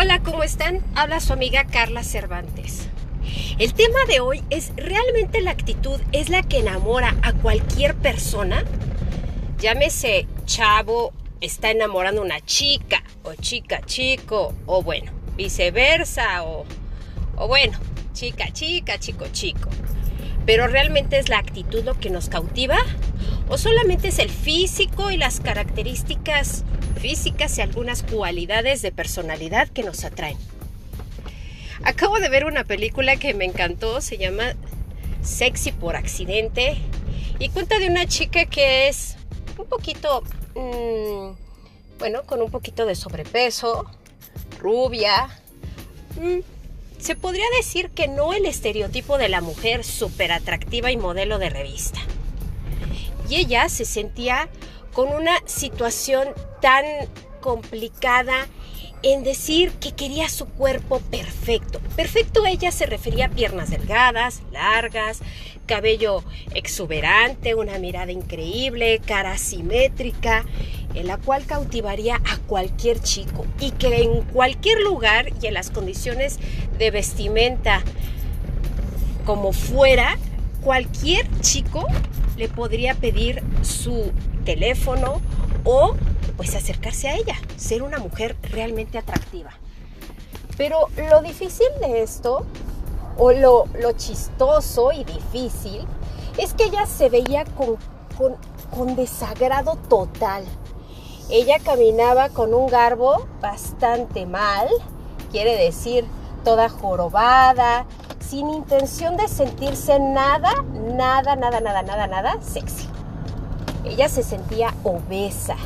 Hola, ¿cómo están? Habla su amiga Carla Cervantes. El tema de hoy es ¿realmente la actitud es la que enamora a cualquier persona? Llámese chavo, está enamorando a una chica, o chica, chico, o bueno, viceversa, o, o bueno, chica, chica, chico, chico. Pero ¿realmente es la actitud lo que nos cautiva? ¿O solamente es el físico y las características físicas y algunas cualidades de personalidad que nos atraen? Acabo de ver una película que me encantó, se llama Sexy por accidente y cuenta de una chica que es un poquito, mmm, bueno, con un poquito de sobrepeso, rubia, mmm, se podría decir que no el estereotipo de la mujer súper atractiva y modelo de revista. Y ella se sentía con una situación tan complicada en decir que quería su cuerpo perfecto. Perfecto ella se refería a piernas delgadas, largas, cabello exuberante, una mirada increíble, cara simétrica, en la cual cautivaría a cualquier chico y que en cualquier lugar y en las condiciones de vestimenta como fuera, cualquier chico le podría pedir su teléfono o pues acercarse a ella, ser una mujer realmente atractiva. Pero lo difícil de esto, o lo, lo chistoso y difícil, es que ella se veía con, con, con desagrado total. Ella caminaba con un garbo bastante mal, quiere decir toda jorobada, sin intención de sentirse nada, nada, nada, nada, nada, nada sexy. Ella se sentía obesa,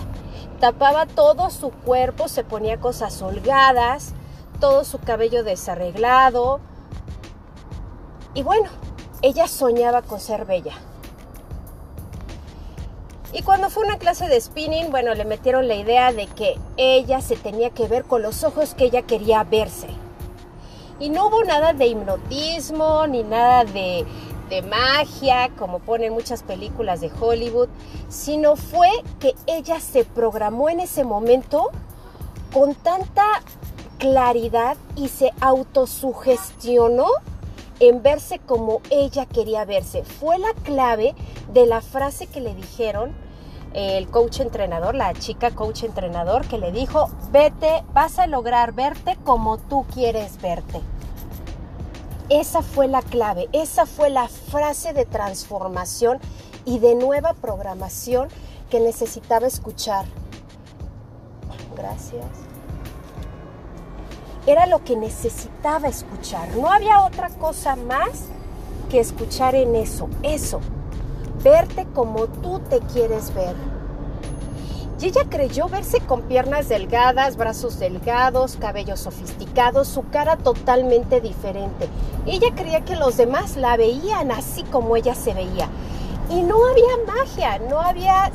tapaba todo su cuerpo, se ponía cosas holgadas, todo su cabello desarreglado. Y bueno, ella soñaba con ser bella. Y cuando fue una clase de spinning, bueno, le metieron la idea de que ella se tenía que ver con los ojos que ella quería verse. Y no hubo nada de hipnotismo, ni nada de, de magia, como ponen muchas películas de Hollywood, sino fue que ella se programó en ese momento con tanta claridad y se autosugestionó en verse como ella quería verse. Fue la clave de la frase que le dijeron el coach entrenador, la chica coach entrenador, que le dijo, vete, vas a lograr verte como tú quieres verte. Esa fue la clave, esa fue la frase de transformación y de nueva programación que necesitaba escuchar. Gracias. Era lo que necesitaba escuchar. No había otra cosa más que escuchar en eso, eso. Verte como tú te quieres ver y ella creyó verse con piernas delgadas, brazos delgados, cabello sofisticado, su cara totalmente diferente. Ella creía que los demás la veían así como ella se veía. Y no había magia, no había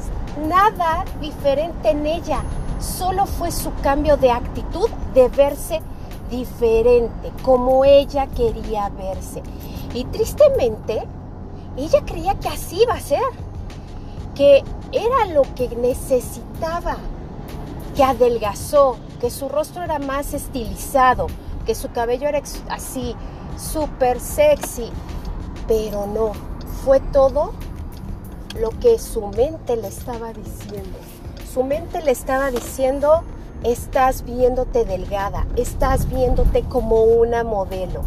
nada diferente en ella. Solo fue su cambio de actitud de verse diferente, como ella quería verse. Y tristemente, ella creía que así iba a ser que era lo que necesitaba, que adelgazó, que su rostro era más estilizado, que su cabello era así, súper sexy, pero no, fue todo lo que su mente le estaba diciendo. Su mente le estaba diciendo, estás viéndote delgada, estás viéndote como una modelo.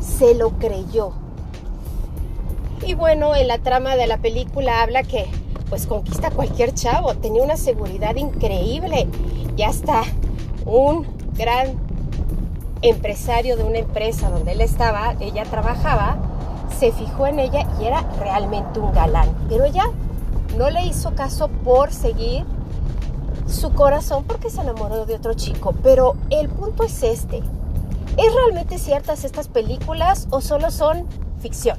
Se lo creyó. Y bueno, en la trama de la película habla que pues conquista cualquier chavo. Tenía una seguridad increíble. Y hasta un gran empresario de una empresa donde él estaba, ella trabajaba, se fijó en ella y era realmente un galán. Pero ella no le hizo caso por seguir su corazón porque se enamoró de otro chico. Pero el punto es este. ¿Es realmente ciertas estas películas o solo son ficción?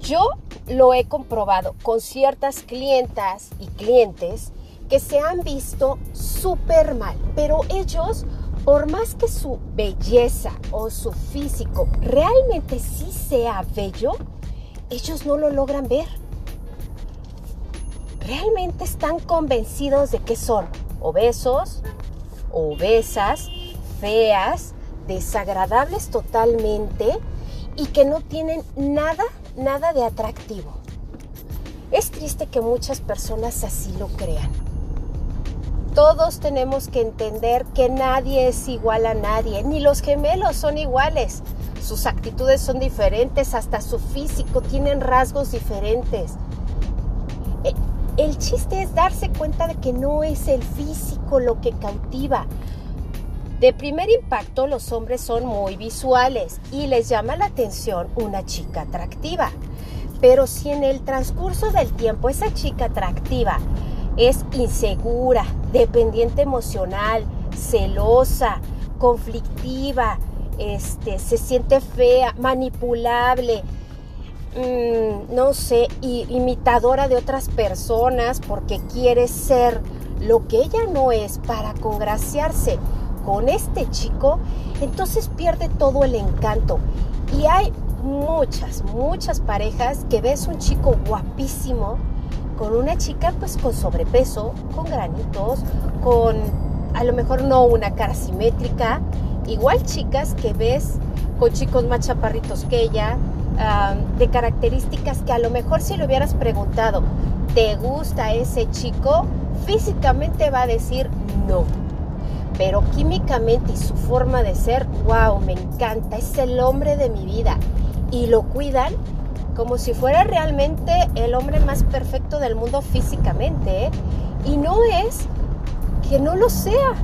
Yo lo he comprobado con ciertas clientas y clientes que se han visto súper mal, pero ellos, por más que su belleza o su físico realmente sí sea bello, ellos no lo logran ver. Realmente están convencidos de que son obesos, obesas, feas, desagradables totalmente y que no tienen nada, nada de atractivo. Es triste que muchas personas así lo crean. Todos tenemos que entender que nadie es igual a nadie, ni los gemelos son iguales. Sus actitudes son diferentes, hasta su físico tienen rasgos diferentes. El chiste es darse cuenta de que no es el físico lo que cautiva. De primer impacto los hombres son muy visuales y les llama la atención una chica atractiva. Pero si en el transcurso del tiempo esa chica atractiva es insegura, dependiente emocional, celosa, conflictiva, este, se siente fea, manipulable, mm, no sé, imitadora de otras personas porque quiere ser lo que ella no es para congraciarse con este chico, entonces pierde todo el encanto. Y hay muchas, muchas parejas que ves un chico guapísimo con una chica pues con sobrepeso, con granitos, con a lo mejor no una cara simétrica, igual chicas que ves con chicos más chaparritos que ella, de características que a lo mejor si le hubieras preguntado, ¿te gusta ese chico? Físicamente va a decir no. Pero químicamente y su forma de ser, wow, me encanta, es el hombre de mi vida. Y lo cuidan como si fuera realmente el hombre más perfecto del mundo físicamente. ¿eh? Y no es que no lo sea.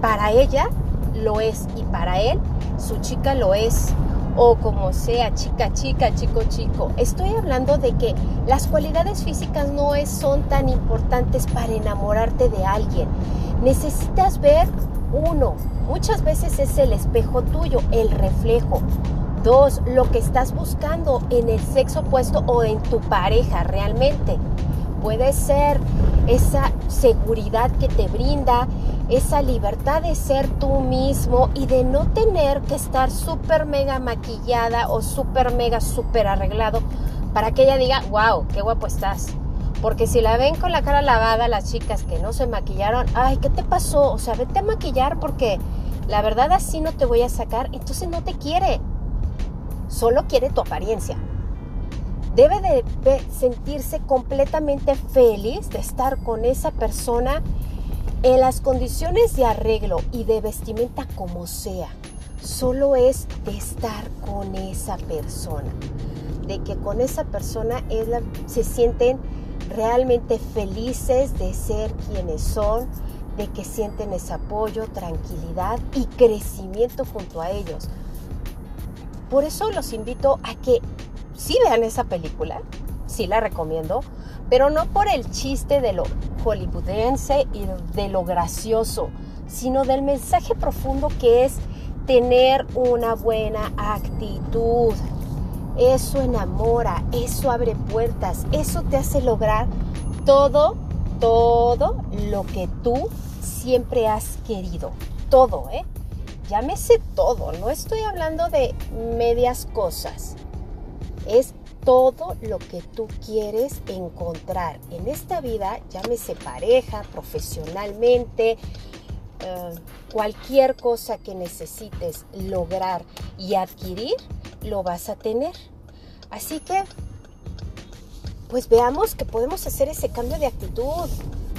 Para ella lo es y para él su chica lo es o como sea, chica, chica, chico, chico. Estoy hablando de que las cualidades físicas no son tan importantes para enamorarte de alguien. Necesitas ver uno, muchas veces es el espejo tuyo, el reflejo. Dos, lo que estás buscando en el sexo opuesto o en tu pareja realmente. Puede ser esa seguridad que te brinda, esa libertad de ser tú mismo y de no tener que estar súper mega maquillada o súper mega súper arreglado para que ella diga, wow, qué guapo estás. Porque si la ven con la cara lavada, las chicas que no se maquillaron, ay, ¿qué te pasó? O sea, vete a maquillar porque la verdad así no te voy a sacar, entonces no te quiere. Solo quiere tu apariencia. Debe de sentirse completamente feliz de estar con esa persona en las condiciones de arreglo y de vestimenta como sea, solo es de estar con esa persona, de que con esa persona se sienten realmente felices de ser quienes son, de que sienten ese apoyo, tranquilidad y crecimiento junto a ellos. Por eso los invito a que sí vean esa película, sí la recomiendo, pero no por el chiste de lo hollywoodense y de lo gracioso, sino del mensaje profundo que es tener una buena actitud. Eso enamora, eso abre puertas, eso te hace lograr todo, todo lo que tú siempre has querido. Todo, ¿eh? Llámese todo, no estoy hablando de medias cosas. Es todo lo que tú quieres encontrar en esta vida, llámese pareja, profesionalmente, eh, cualquier cosa que necesites lograr y adquirir, lo vas a tener. Así que, pues veamos que podemos hacer ese cambio de actitud.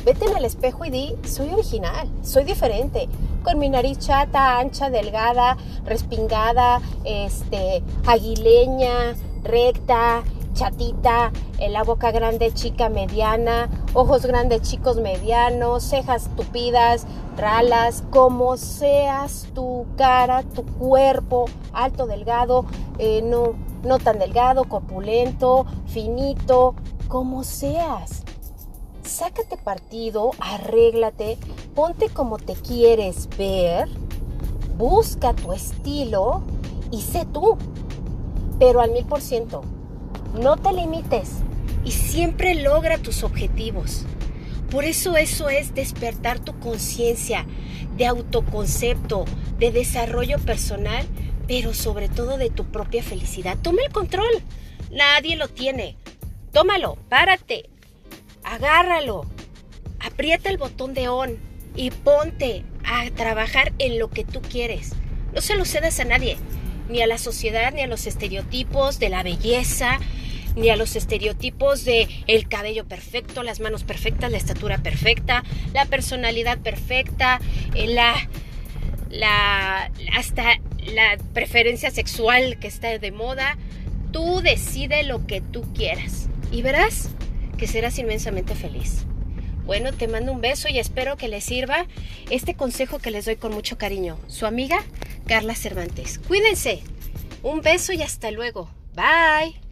Vete en el espejo y di, soy original, soy diferente, con mi nariz chata, ancha, delgada, respingada, este, aguileña, recta, chatita, la boca grande, chica, mediana, ojos grandes, chicos, medianos, cejas tupidas, ralas, como seas tu cara, tu cuerpo, alto, delgado, eh, no, no tan delgado, corpulento, finito, como seas. Sácate partido, arréglate, ponte como te quieres ver, busca tu estilo y sé tú pero al mil por ciento. No te limites y siempre logra tus objetivos. Por eso eso es despertar tu conciencia de autoconcepto, de desarrollo personal, pero sobre todo de tu propia felicidad. Toma el control. Nadie lo tiene. Tómalo, párate, agárralo, aprieta el botón de on y ponte a trabajar en lo que tú quieres. No se lo cedas a nadie, ni a la sociedad, ni a los estereotipos de la belleza, ni a los estereotipos de el cabello perfecto, las manos perfectas, la estatura perfecta, la personalidad perfecta, eh, la, la hasta la preferencia sexual que está de moda. Tú decide lo que tú quieras y verás que serás inmensamente feliz. Bueno, te mando un beso y espero que les sirva este consejo que les doy con mucho cariño. Su amiga Carla Cervantes. Cuídense. Un beso y hasta luego. Bye.